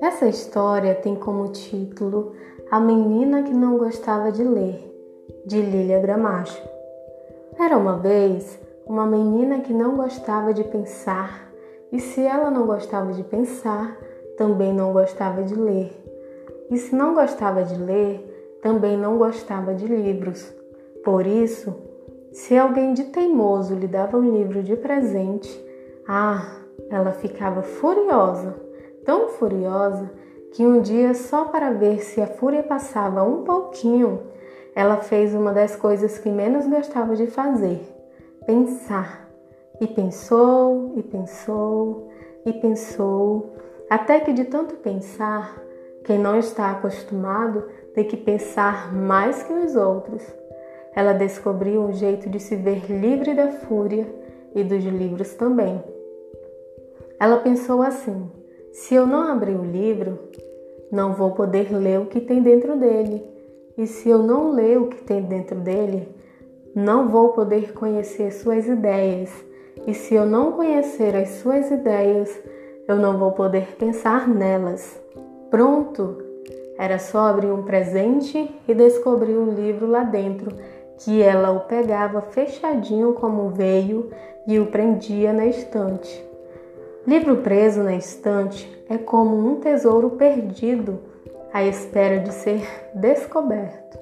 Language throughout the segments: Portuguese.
Essa história tem como título A Menina que Não Gostava de Ler, de Lília Gramacho. Era uma vez uma menina que não gostava de pensar, e se ela não gostava de pensar, também não gostava de ler. E se não gostava de ler, também não gostava de livros. Por isso, se alguém de teimoso lhe dava um livro de presente, ah, ela ficava furiosa, tão furiosa que um dia, só para ver se a fúria passava um pouquinho, ela fez uma das coisas que menos gostava de fazer: pensar. E pensou, e pensou, e pensou, até que de tanto pensar, quem não está acostumado tem que pensar mais que os outros. Ela descobriu um jeito de se ver livre da fúria e dos livros também. Ela pensou assim: se eu não abrir o livro, não vou poder ler o que tem dentro dele. E se eu não ler o que tem dentro dele, não vou poder conhecer suas ideias. E se eu não conhecer as suas ideias, eu não vou poder pensar nelas. Pronto! Era só abrir um presente e descobrir o livro lá dentro, que ela o pegava fechadinho como veio e o prendia na estante. Livro preso na estante é como um tesouro perdido à espera de ser descoberto.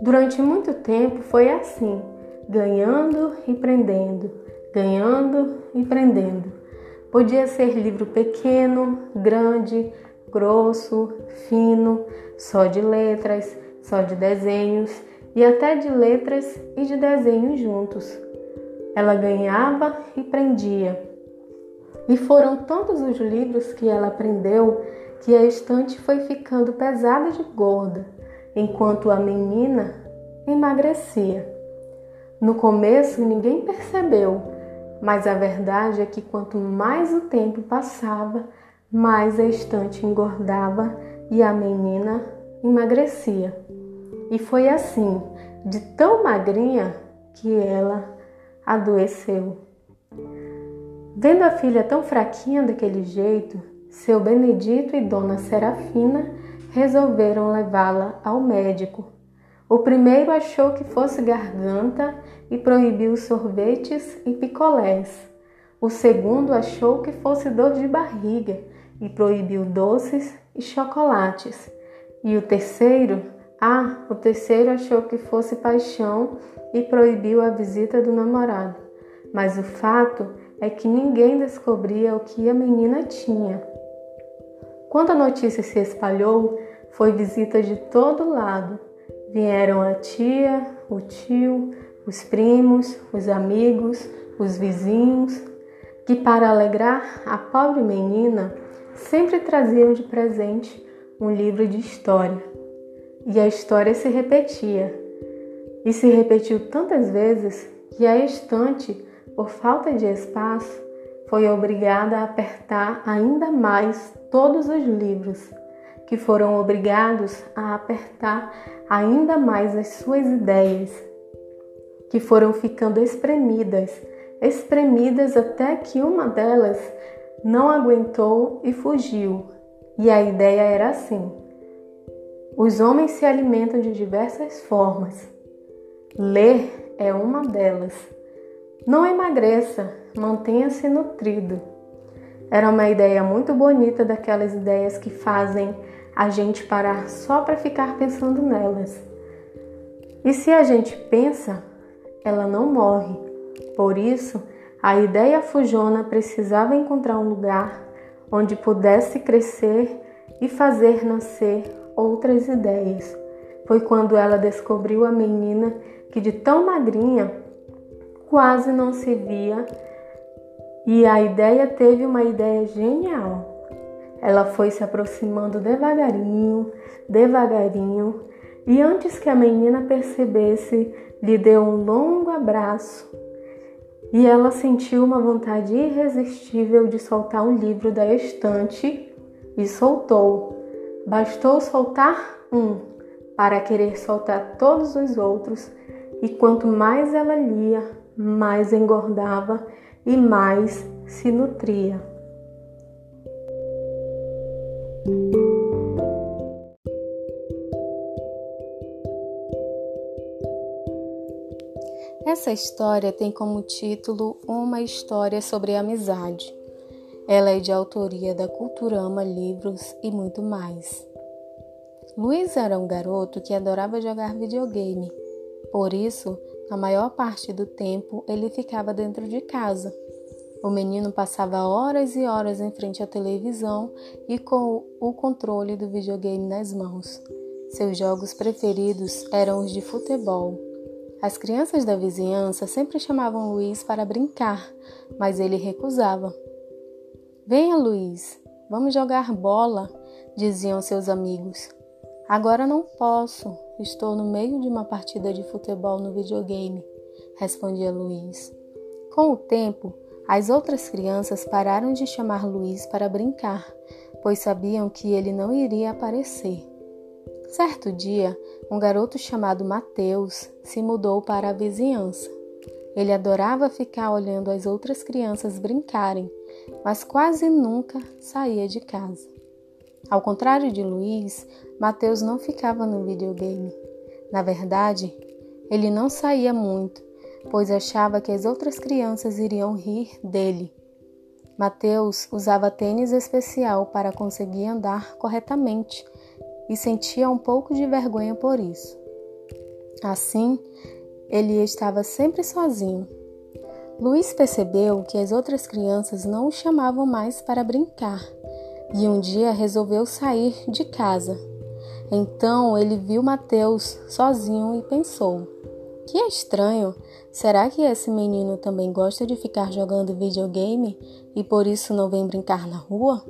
Durante muito tempo foi assim, ganhando e prendendo, ganhando e prendendo. Podia ser livro pequeno, grande, grosso, fino, só de letras, só de desenhos e até de letras e de desenhos juntos. Ela ganhava e prendia e foram tantos os livros que ela aprendeu que a estante foi ficando pesada de gorda, enquanto a menina emagrecia. No começo ninguém percebeu, mas a verdade é que quanto mais o tempo passava, mais a estante engordava e a menina emagrecia. E foi assim, de tão magrinha, que ela adoeceu. Vendo a filha tão fraquinha daquele jeito, seu Benedito e Dona Serafina resolveram levá-la ao médico. O primeiro achou que fosse garganta e proibiu sorvetes e picolés. O segundo achou que fosse dor de barriga e proibiu doces e chocolates. E o terceiro, ah, o terceiro achou que fosse paixão e proibiu a visita do namorado. Mas o fato é que ninguém descobria o que a menina tinha. Quando a notícia se espalhou, foi visita de todo lado. Vieram a tia, o tio, os primos, os amigos, os vizinhos, que para alegrar a pobre menina sempre traziam de presente um livro de história. E a história se repetia. E se repetiu tantas vezes que a estante por falta de espaço, foi obrigada a apertar ainda mais todos os livros, que foram obrigados a apertar ainda mais as suas ideias, que foram ficando espremidas, espremidas até que uma delas não aguentou e fugiu. E a ideia era assim: os homens se alimentam de diversas formas. Ler é uma delas. Não emagreça, mantenha-se nutrido. Era uma ideia muito bonita daquelas ideias que fazem a gente parar só para ficar pensando nelas. E se a gente pensa, ela não morre. Por isso, a ideia fujona precisava encontrar um lugar onde pudesse crescer e fazer nascer outras ideias. Foi quando ela descobriu a menina que de tão magrinha quase não se via e a ideia teve uma ideia genial. Ela foi se aproximando devagarinho, devagarinho, e antes que a menina percebesse, lhe deu um longo abraço. E ela sentiu uma vontade irresistível de soltar um livro da estante e soltou. Bastou soltar um para querer soltar todos os outros, e quanto mais ela lia, mais engordava e mais se nutria. Essa história tem como título Uma História sobre Amizade. Ela é de autoria da Culturama Livros e muito mais. Luiz era um garoto que adorava jogar videogame. Por isso, na maior parte do tempo, ele ficava dentro de casa. O menino passava horas e horas em frente à televisão e com o controle do videogame nas mãos. Seus jogos preferidos eram os de futebol. As crianças da vizinhança sempre chamavam Luiz para brincar, mas ele recusava. Venha, Luiz, vamos jogar bola, diziam seus amigos. Agora não posso, estou no meio de uma partida de futebol no videogame, respondia Luiz. Com o tempo, as outras crianças pararam de chamar Luiz para brincar, pois sabiam que ele não iria aparecer. Certo dia, um garoto chamado Mateus se mudou para a vizinhança. Ele adorava ficar olhando as outras crianças brincarem, mas quase nunca saía de casa. Ao contrário de Luiz, Mateus não ficava no videogame. Na verdade, ele não saía muito, pois achava que as outras crianças iriam rir dele. Mateus usava tênis especial para conseguir andar corretamente e sentia um pouco de vergonha por isso. Assim, ele estava sempre sozinho. Luiz percebeu que as outras crianças não o chamavam mais para brincar e um dia resolveu sair de casa. Então ele viu Mateus sozinho e pensou: Que estranho! Será que esse menino também gosta de ficar jogando videogame e por isso não vem brincar na rua?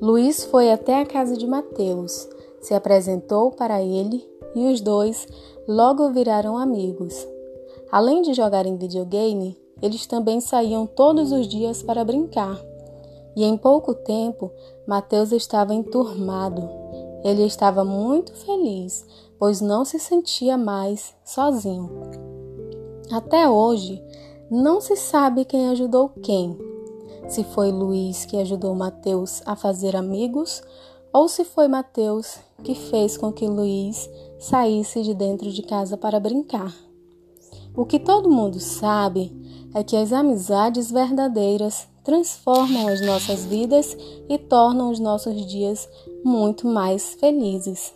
Luiz foi até a casa de Mateus, se apresentou para ele e os dois logo viraram amigos. Além de jogarem videogame, eles também saíam todos os dias para brincar. E em pouco tempo, Mateus estava enturmado. Ele estava muito feliz, pois não se sentia mais sozinho. Até hoje, não se sabe quem ajudou quem, se foi Luiz que ajudou Mateus a fazer amigos ou se foi Mateus que fez com que Luiz saísse de dentro de casa para brincar. O que todo mundo sabe é que as amizades verdadeiras transformam as nossas vidas e tornam os nossos dias muito mais felizes.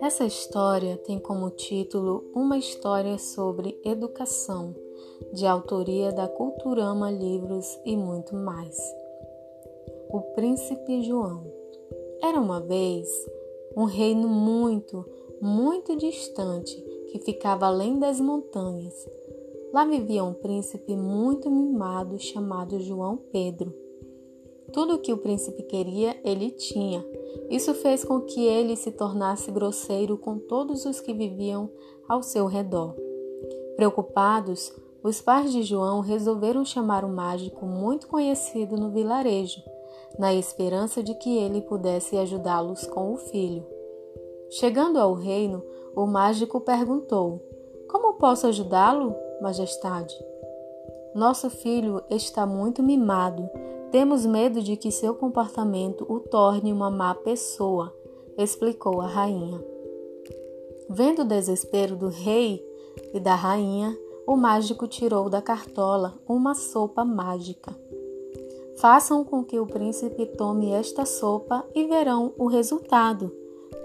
Essa história tem como título Uma História sobre Educação, de autoria da Culturama Livros e muito mais. O Príncipe João. Era uma vez um reino muito, muito distante que ficava além das montanhas. Lá vivia um príncipe muito mimado chamado João Pedro. Tudo o que o príncipe queria, ele tinha isso fez com que ele se tornasse grosseiro com todos os que viviam ao seu redor. Preocupados, os pais de João resolveram chamar um mágico muito conhecido no vilarejo, na esperança de que ele pudesse ajudá-los com o filho. Chegando ao reino, o mágico perguntou: Como posso ajudá-lo, Majestade? Nosso filho está muito mimado temos medo de que seu comportamento o torne uma má pessoa, explicou a rainha. Vendo o desespero do rei e da rainha, o mágico tirou da cartola uma sopa mágica. Façam com que o príncipe tome esta sopa e verão o resultado,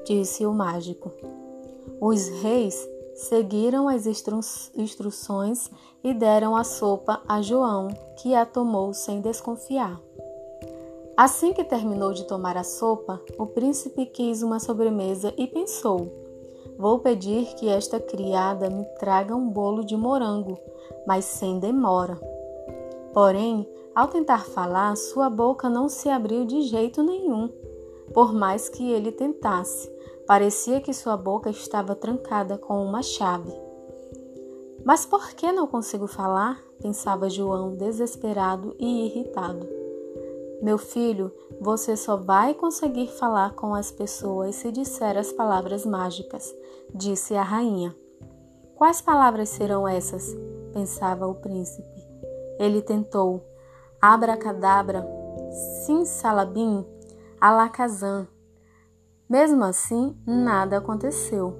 disse o mágico. Os reis seguiram as instru instruções e deram a sopa a João, que a tomou sem desconfiar. Assim que terminou de tomar a sopa, o príncipe quis uma sobremesa e pensou: Vou pedir que esta criada me traga um bolo de morango, mas sem demora. Porém, ao tentar falar, sua boca não se abriu de jeito nenhum. Por mais que ele tentasse, parecia que sua boca estava trancada com uma chave. Mas por que não consigo falar? pensava João, desesperado e irritado. Meu filho, você só vai conseguir falar com as pessoas se disser as palavras mágicas, disse a rainha. Quais palavras serão essas? pensava o príncipe. Ele tentou abracadabra, simsalabim, alakazam. Mesmo assim, nada aconteceu.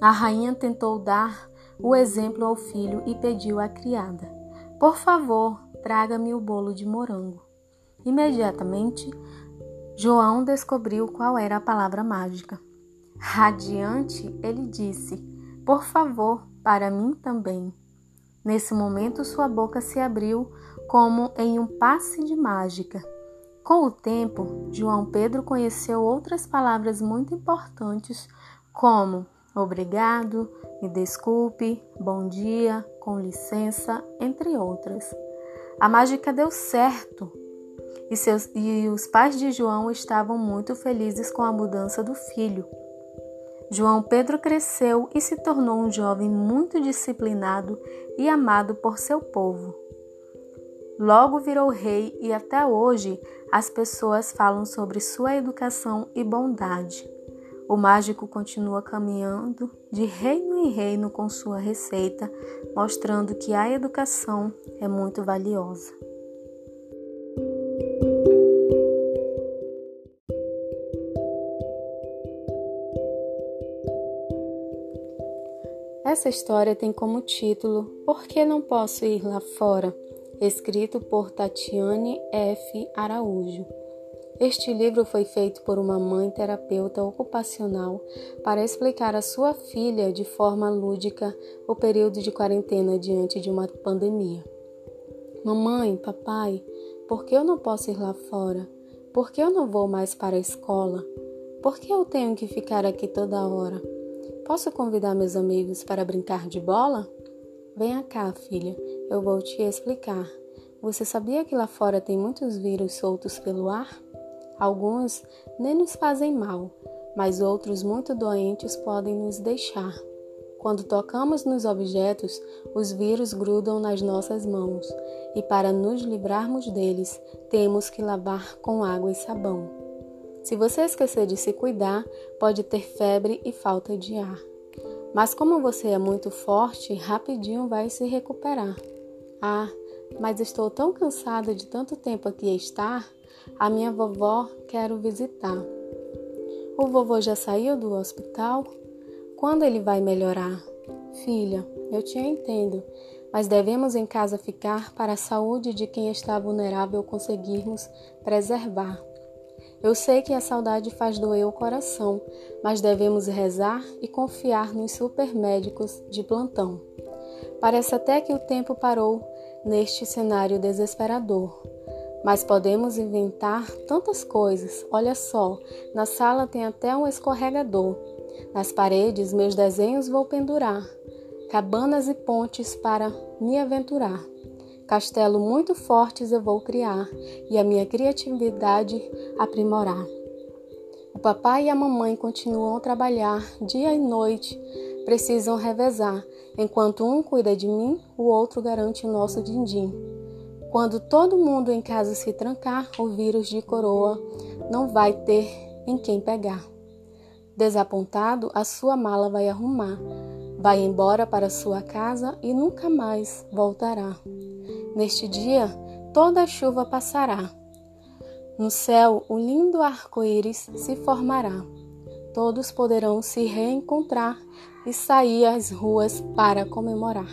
A rainha tentou dar o exemplo ao filho e pediu à criada: Por favor, traga-me o bolo de morango. Imediatamente, João descobriu qual era a palavra mágica. Radiante, ele disse: Por favor, para mim também. Nesse momento, sua boca se abriu como em um passe de mágica. Com o tempo, João Pedro conheceu outras palavras muito importantes, como obrigado, me desculpe, bom dia, com licença, entre outras. A mágica deu certo e, seus, e os pais de João estavam muito felizes com a mudança do filho. João Pedro cresceu e se tornou um jovem muito disciplinado e amado por seu povo. Logo virou rei e até hoje as pessoas falam sobre sua educação e bondade. O mágico continua caminhando de reino em reino com sua receita, mostrando que a educação é muito valiosa. Essa história tem como título Por que não posso ir lá fora? escrito por Tatiane F. Araújo. Este livro foi feito por uma mãe terapeuta ocupacional para explicar à sua filha de forma lúdica o período de quarentena diante de uma pandemia. Mamãe, papai, por que eu não posso ir lá fora? Por que eu não vou mais para a escola? Por que eu tenho que ficar aqui toda hora? Posso convidar meus amigos para brincar de bola? Venha cá, filha, eu vou te explicar. Você sabia que lá fora tem muitos vírus soltos pelo ar? Alguns nem nos fazem mal, mas outros muito doentes podem nos deixar. Quando tocamos nos objetos, os vírus grudam nas nossas mãos, e para nos livrarmos deles, temos que lavar com água e sabão. Se você esquecer de se cuidar, pode ter febre e falta de ar. Mas como você é muito forte, rapidinho vai se recuperar. Ah, mas estou tão cansada de tanto tempo aqui estar. A minha vovó quero visitar. O vovô já saiu do hospital? Quando ele vai melhorar? Filha, eu te entendo, mas devemos em casa ficar para a saúde de quem está vulnerável conseguirmos preservar. Eu sei que a saudade faz doer o coração, mas devemos rezar e confiar nos supermédicos de plantão. Parece até que o tempo parou neste cenário desesperador. Mas podemos inventar tantas coisas. Olha só, na sala tem até um escorregador. Nas paredes, meus desenhos vou pendurar. Cabanas e pontes para me aventurar. Castelo muito fortes eu vou criar e a minha criatividade aprimorar. O papai e a mamãe continuam a trabalhar dia e noite, precisam revezar. Enquanto um cuida de mim, o outro garante o nosso din-din. Quando todo mundo em casa se trancar, o vírus de coroa não vai ter em quem pegar. Desapontado, a sua mala vai arrumar, vai embora para sua casa e nunca mais voltará. Neste dia, toda a chuva passará. No céu, o lindo arco-íris se formará. Todos poderão se reencontrar e sair às ruas para comemorar.